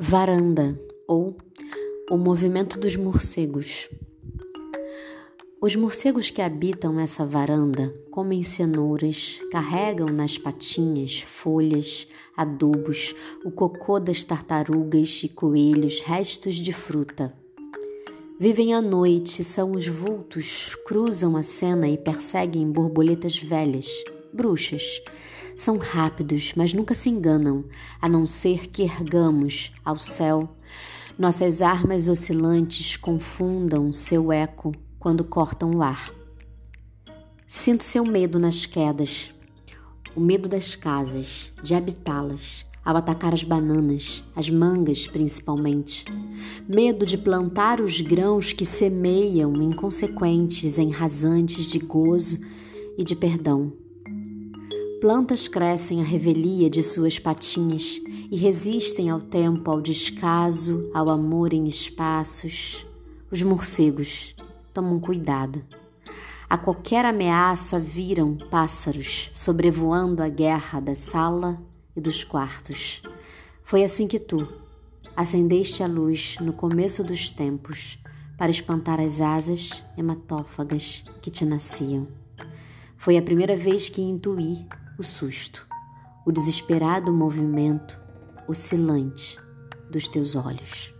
Varanda ou o movimento dos morcegos. Os morcegos que habitam essa varanda comem cenouras, carregam nas patinhas folhas, adubos, o cocô das tartarugas e coelhos, restos de fruta. Vivem à noite, são os vultos, cruzam a cena e perseguem borboletas velhas, bruxas são rápidos, mas nunca se enganam, a não ser que ergamos ao céu. Nossas armas oscilantes confundam seu eco quando cortam o ar. Sinto seu medo nas quedas, o medo das casas, de habitá-las, ao atacar as bananas, as mangas principalmente. Medo de plantar os grãos que semeiam inconsequentes em rasantes de gozo e de perdão. Plantas crescem à revelia de suas patinhas e resistem ao tempo, ao descaso, ao amor em espaços. Os morcegos tomam cuidado. A qualquer ameaça viram pássaros sobrevoando a guerra da sala e dos quartos. Foi assim que tu acendeste a luz no começo dos tempos para espantar as asas hematófagas que te nasciam. Foi a primeira vez que intuí o susto, o desesperado movimento oscilante dos teus olhos.